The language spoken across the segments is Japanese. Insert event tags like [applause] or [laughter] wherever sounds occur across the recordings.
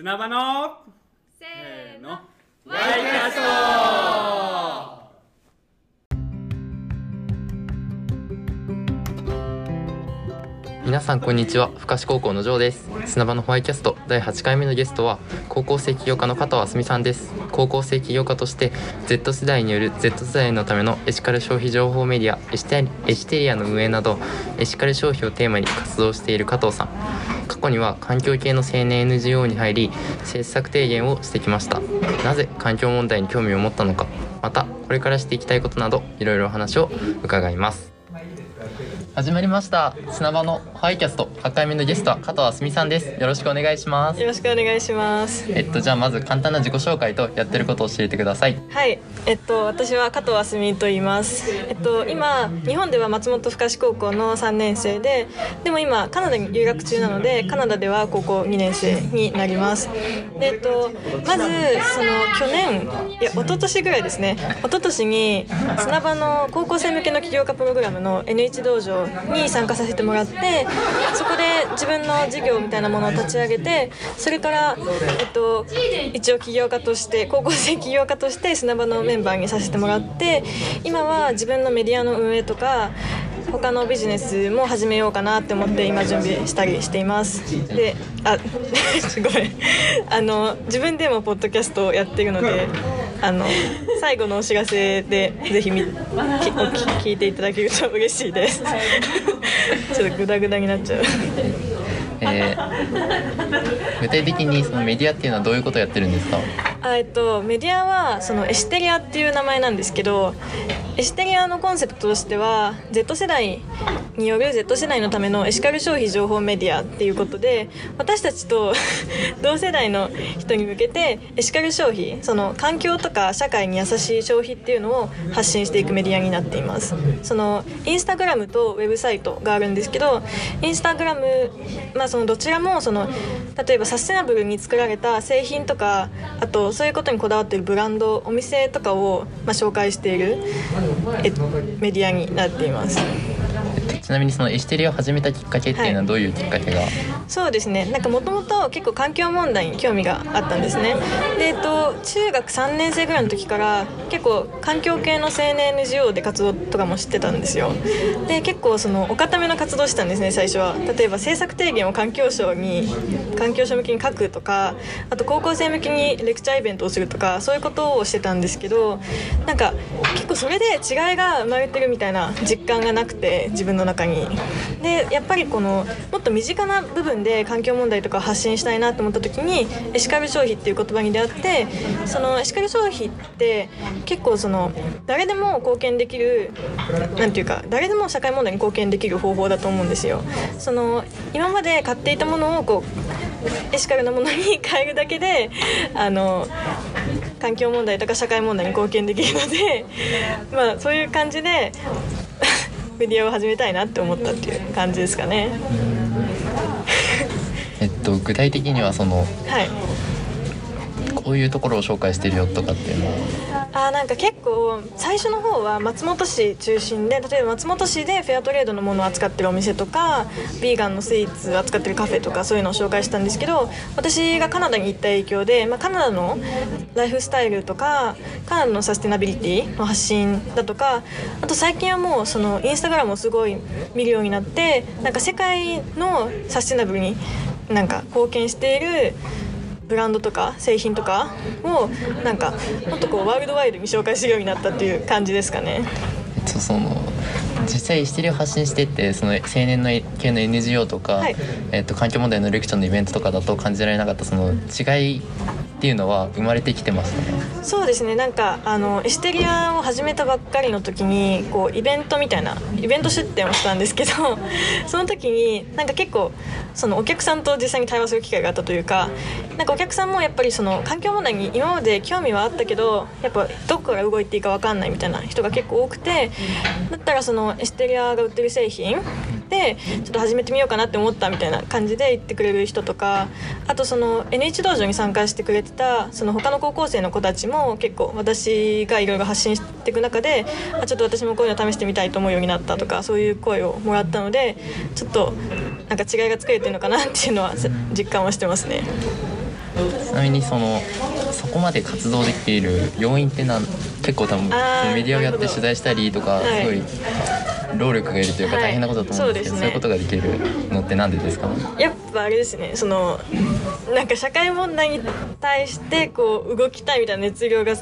砂場のせせーの。ワイキャスト。皆さんこんにちは。深志高校のジョーです。砂場のホワイキャスト。第8回目のゲストは高校生起業家の加藤あすみさんです。高校生起業家として Z 世代による Z 世代のためのエシカル消費情報メディアエシテエシテリアの運営などエシカル消費をテーマに活動している加藤さん過去には環境系の青年 NGO に入り政策提言をしてきました。なぜ環境問題に興味を持ったのかまたこれからしていきたいことなどいろいろお話を伺います。始まりました。砂場のハイキャスト8回目のゲストは加藤あすみさんですよろしくお願いしますよろしくお願いします。えっとじゃあまず簡単な自己紹介とやってることを教えてくださいはい、えっと私は加藤あすみと言います。えっと今日本では松本深志高校の3年生で、でも今カナダに留学中なのでカナダでは高校2年生になります。でえっとまずその去年いや一昨年ぐらいですね。一昨年に砂場の高校生向けの起業家プログラムの N1 道場に参加させてもらって、そこで自分の事業みたいなものを立ち上げて、それからえっと一応起業家として高校生起業家として砂場のメンバーにさせてもらって今は自分のメディアの運営とか他のビジネスも始めようかなって思って今準備したりしています。であす [laughs] ごいあの自分でもポッドキャストをやってるのであの最後のお知らせでぜひ聞聞いていただけると嬉しいです。[laughs] ちょっとグダグダになっちゃう。えー具体的にそのメディアっていうのはどういうことをやってるんですか？えっと、メディアはそのエシテリアっていう名前なんですけどエシテリアのコンセプトとしては Z 世代による Z 世代のためのエシカル消費情報メディアっていうことで私たちと [laughs] 同世代の人に向けてエシカル消費その環境とか社会に優しい消費っていうのを発信していくメディアになっています。そのインスタグラムとウェブサイトがあるんですけどインスタグラム、まあ、そのどちらもその例えばサステナブルに作られた製品とかあとそういうことにこだわっているブランドお店とかを、まあ、紹介しているえメディアになっています。ちなみにそのエシテリアを始めたきっかけっていうのはどういうきっかけが、そうですね。なんかもともと結構環境問題に興味があったんですね。で、えっと、中学3年生ぐらいの時から結構環境系の青年 NGO で活動とかも知ってたんですよ。で結構そのお固めの活動してたんですね最初は。例えば政策提言を環境省に環境省向けに書くとかあと高校生向けにレクチャーイベントをするとかそういうことをしてたんですけどなんか結構それで違いが生まれてるみたいな実感がなくて自分の中に。でやっぱりこのもっと身近な部分で環境問題とかを発信したいなと思った時にエシカル消費っていう言葉に出会ってそのエシカル消費って結構その誰でも貢献できるなんていうか誰でも社会問題に貢献できる方法だと思うんですよ。その今まで買っていたものをこうエシカルなものに変えるだけであの環境問題とか社会問題に貢献できるのでまあそういう感じでメディアを始めたいなって思ったっていう感じですかね。[laughs] えっと具体的にはそのはいこういうところを紹介してるよとかっていうのあなんか結構最初の方は松本市中心で例えば松本市でフェアトレードのものを扱ってるお店とかビーガンのスイーツ扱ってるカフェとかそういうのを紹介したんですけど私がカナダに行った影響で、まあ、カナダのライフスタイルとかカナダのサステナビリティの発信だとかあと最近はもうそのインスタグラムをすごい見るようになってなんか世界のサステナブルになんか貢献しているブランドとか製品とかをなんかもっとこうワールドワイドに紹介するようになったっていう感じですかね。えっとその実際エシテリアを発信してってその青年の系の NGO とか、はいえっと、環境問題のレクチャーのイベントとかだと感じられなかったその違いっていうのは生まれてきてましたね。そうですね。なんかあのエステリアを始めたばっかりの時にこうイベントみたいなイベント出店をしたんですけど [laughs] その時になんか結構そのお客さんと実際に対話する機会があったというかなんかお客さんもやっぱりその環境問題に今まで興味はあったけどやっぱどこから動いていいか分かんないみたいな人が結構多くてだったらそのエステリアが売ってる製品でちょっと始めてみようかなって思ったみたいな感じで言ってくれる人とかあとその N1 道場に参加してくれてたその他の高校生の子たちも結構私がいろいろ発信していく中であちょっと私もこういうの試してみたいと思うようになったとかそういう声をもらったのでちょっとなんか違いが作れてるのかなっていうのは実感はしてますね。ちなみにそのそこまで活動できている要因ってなん結構多分メディアをやって取材したりとかはい。すごい労力がいるというかはい大変なことだと思うんですけど、そうですねそういうことができるのってなんでですか？やっぱあれですねそのなんか社会問題に対してこう動きたいみたいな熱量がうん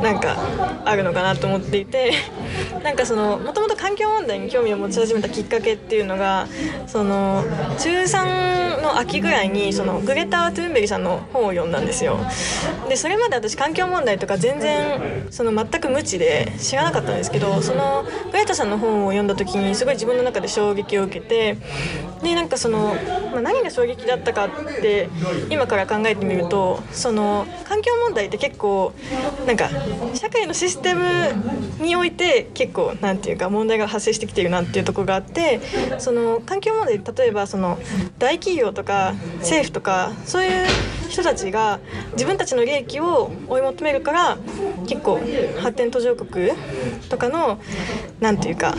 なんかあるのかなと思っていて [laughs] なんかそのもともと環境問題に興味を持ち始めたきっかけっていうのがその中3の秋ぐらいにそのグレタ・トゥーンベリさんの本を読んだんですよ。でそれまで私環境問題とか全然その全く無知で知らなかったんですけどそのグレタさんの本を読んだ時にすごい自分の中で衝撃を受けてでなんかその、まあ、何が衝撃だったかって今から考えてみるとその環境問題って結構なんか社会のシステムにおいて結構なんていうか問題が発生してきてるなっていうとこがあってその環境問題例えばその大企業とか政府とかそういう人たちが自分たちの利益を追い求めるから結構発展途上国とかのなんていうか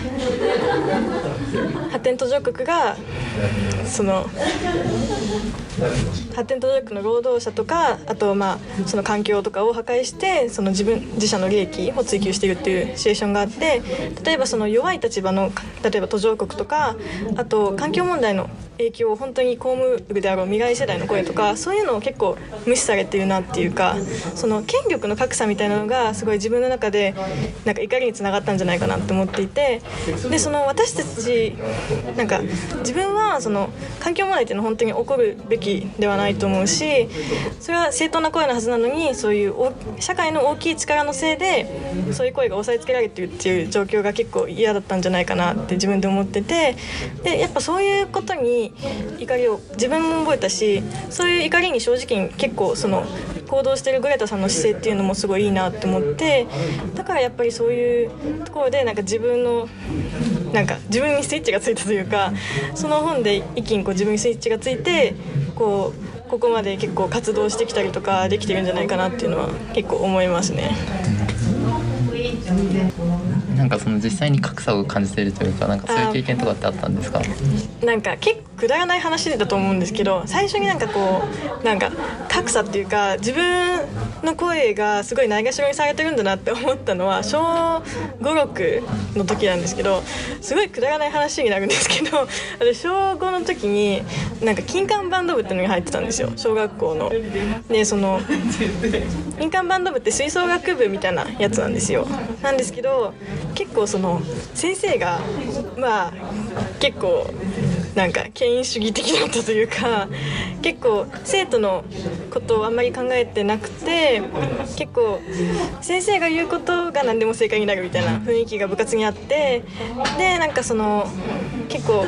発展途上国がその発展途上国の労働者とかあとまあその環境とかを破壊してその自分自社の利益を追求しているっていうシチュエーションがあって例えばその弱い立場の例えば途上国とかあと環境問題の影響を本当に被るであろう未来世代の声とかそういうのを結構無視されてるなっていうかその権力の格差みたいなのがすごい自分の中でなんか怒りにつながったんじゃないかなって思っていてでその私たちなんか自分はその環境問題っていうのは本当に起こるべきではないと思うしそれは正当な声のはずなのにそういう社会の大きい力のせいでそういう声が抑えつけられてるっていう状況が結構嫌だったんじゃないかなって自分で思ってて。でやっぱそういうことに怒りを自分も覚えたしそういう怒りに正直に結構その行動してるグレタさんの姿勢っていうのもすごいいいなって思って。だからやっぱりそういうところでなんか自分のなんか自分にスイッチがついたというかその本で一気にこう自分にスイッチがついてこうここまで結構活動してきたりとかできてるんじゃないかなっていうのは結構思いますね。なんかその実際に格差を感じているというかなんかそういう経験とかってあったんですか？なんか結構くだらない話だと思うんですけど最初になんかこうなんか格差っていうか自分の声がすごいないがしろにされてるんだなって思ったのは小56の時なんですけどすごいくだらない話になるんですけど [laughs] 私小5の時になんか金管バンド部っていうのに入ってたんですよ。小学校の。でその金管バンド部って吹奏楽部みたいなやつなんですよ。なんですけど結構その先生がまあ結構なんか権威主義的だったというか結構生徒のことをあんまり考えてなくて結構先生が言うことが何でも正解になるみたいな雰囲気が部活にあってでなんかその結構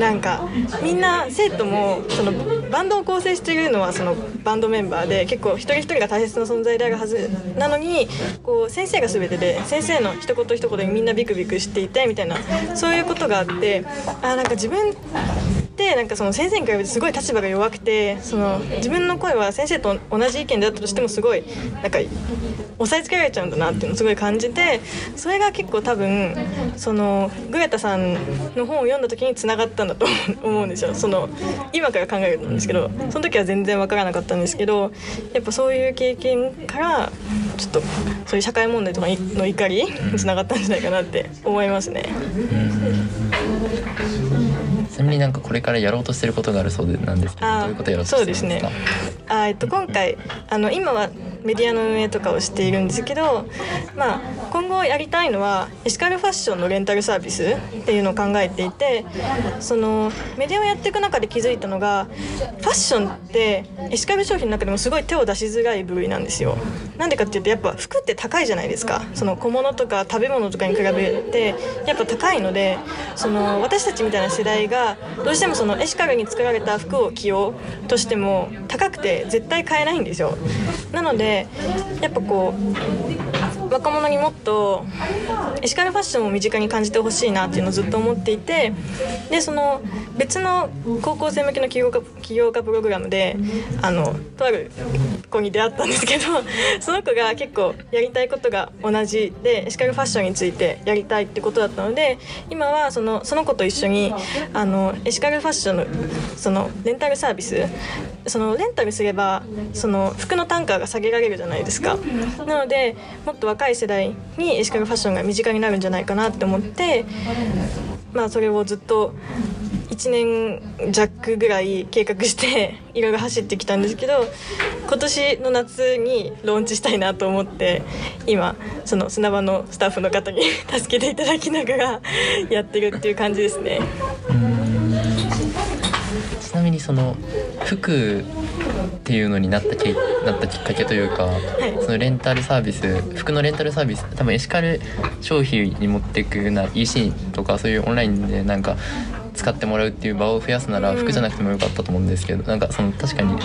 なんかみんな生徒もそのバンドを構成しているのはそのバンドメンバーで結構一人一人が大切な存在であるはずなのにこう先生が全てで先生の一言一言にみんなビクビクしていてみたいなそういうことがあってあなんか自分ってなんかその先生に比べてすごい立場が弱くてその自分の声は先生と同じ意見であったとしてもすごいなんか押さえつけられちゃうんだなっていうのをすごい感じてそれが結構多分そのグレタさんの本を読んだ時に繋がったんだと思うんですよその今から考えるんですけどその時は全然分からなかったんですけどやっぱそういう経験からちょっとそういう社会問題とかの怒りに繋がったんじゃないかなって思いますね。ちなみになんかこれからやろうとしてることがあるそうでなんですけどどういうことをやろうとしてるんですかそうですね。あえっと今回あの今はメディアの運営とかをしているんですけど、まあ、今後やりたいのはエシカルファッションのレンタルサービスっていうのを考えていてそのメディアをやっていく中で気づいたのがファッションってエシカル商品の中でもすごい手を出しづらい部類なんですよ。なんでかっていうとやっぱ服って高いじゃないですか。その小物とか食べ物とかに比べてやっぱ高いのでその私たちみたいな世代がどうしてもそのエシカルに作られた服を着ようとしても高くて絶対買えないんですよ。なのでやっぱこう若者にもっとエシカルファッションを身近に感じてほしいなっていうのをずっと思っていてでその別の高校生向けの起業家起業家プログラムであのとある子に出会ったんですけど [laughs] その子が結構やりたいことが同じでエシカルファッションについてやりたいってことだったので今はそのその子と一緒にあのエシカルファッションのそのレンタルサービスそのレンタルすればその服の単価が下げられるじゃないですか。なのでもっと若い世代にエシカルファッションが身近になるんじゃないかなって思ってまあそれをずっと1年弱ぐらい計画して [laughs] いろいろ走ってきたんですけど今年の夏にローンチしたいなと思って今その砂場のスタッフの方に [laughs] 助けていただきながら [laughs] やってるっていう感じですね。ちなみにその服っていうのになったけなったきっかけというか、い。そのレンタルサービス服のレンタルサービス多分エシカル消費に持っていくな EC とかそういうオンラインでなんか使ってもらうっていう場を増やすならうん服じゃなくてもよかったと思うんですけど、なんかその確かに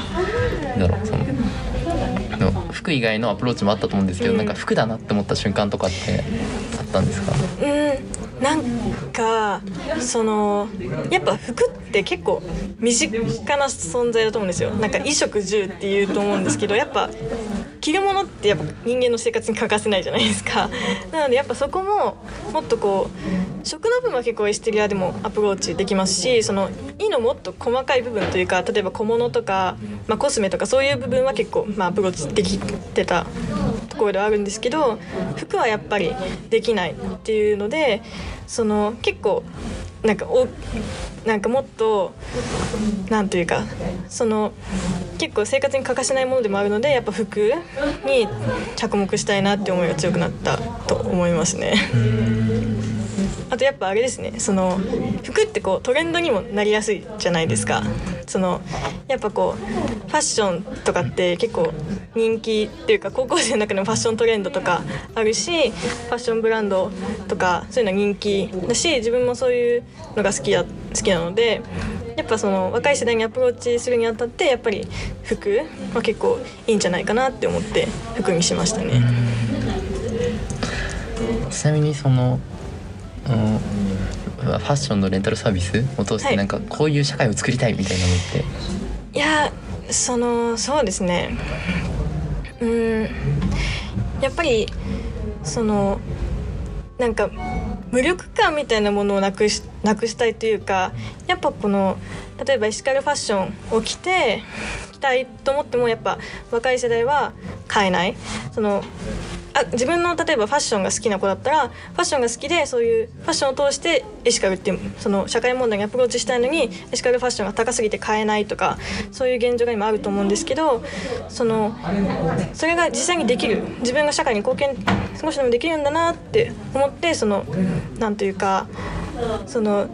だろうそのの服以外のアプローチもあったと思うんですけど、うんなんか服だなって思った瞬間とかってあったんですか？うんなんかそのやっぱ服って結構身近な存在だと思うんですよ。なんか衣食住っていうと思うんですけどやっぱ着るものってやっぱ人間の生活に欠かせないじゃないですか。なのでやっぱそこももっとこう食の部分は結構エステリアでもアプローチできますしその衣のもっと細かい部分というか例えば小物とか、まあ、コスメとかそういう部分は結構、まあ、アプローチできてたところではあるんですけど服はやっぱりできないっていうのでその結構なんかおなんかもっとなんというかその結構生活に欠かせないものでもあるのでやっぱ服に着目したいなって思いが強くなったと思いますね。あとやっぱあれですね。その服ってこうトレンドにもなりやすいじゃないですかそのやっぱこうファッションとかって結構人気っていうか高校生の中でもファッショントレンドとかあるしファッションブランドとかそういうのは人気だし自分もそういうのが好きだ好きなのでやっぱその若い世代にアプローチするにあたってやっぱり服は結構いいんじゃないかなって思って服にしましたね。ちなみにそのファッションのレンタルサービス？を通しはい。てなんかこういう社会を作りたいみたいなのって、いやそのそうですね。うん。やっぱりそのなんか無力感みたいなものをなくしなくしたいというかやっぱこの例えばエシカルファッションを着て着たいと思ってもやっぱ若い世代は買えない。そのあ自分の例えばファッションが好きな子だったらファッションが好きでそういうファッションを通してエシカルっていうその社会問題にアプローチしたいのにエシカルファッションが高すぎて買えないとかそういう現状が今あると思うんですけどそのそれが実際にできる。自分が社会に貢献少しでもできるんだなって思ってそのなんというかその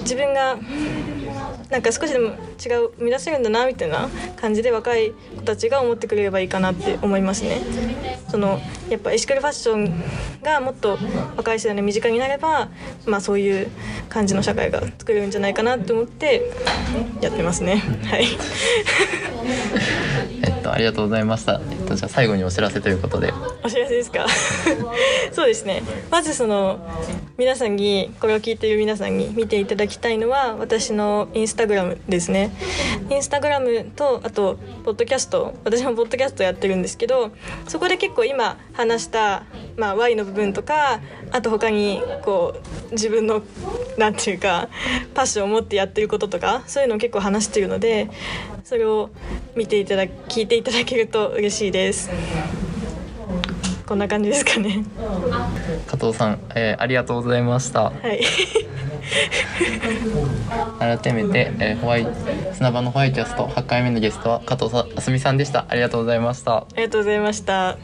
自分がなんか少しでも違う生み出せるんだなみたいな感じで若い子たちが思ってくれればいいかなって思いますね。そのやっぱエシカルファッションがもっと若い世代の身近になれば、まあ、そういう感じの社会が作れるんじゃないかなと思ってやってますね。はいりがとうございました。えっとじゃあ最後にお知らせということで、お知らせですか？[laughs] そうですね。まずその皆さんにこれを聞いている皆さんに見ていただきたいのは私のインスタグラムですね。インスタグラムとあとポッドキャスト。私もポッドキャストやってるんですけどそこで結構今話した、まあ、Y の部分とかあと他にこう自分のなんていうかパッションを持ってやってることとかそういうのを結構話してるのでそれを見ていただ聞いていただけると嬉しいですこんな感じですかね加藤さん、えーありがとうございました。はい [laughs] 改めて、えーホワイ砂場のホワイトキャスト8回目のゲストは加藤さあすみさんでした。ありがとうございました。ありがとうございました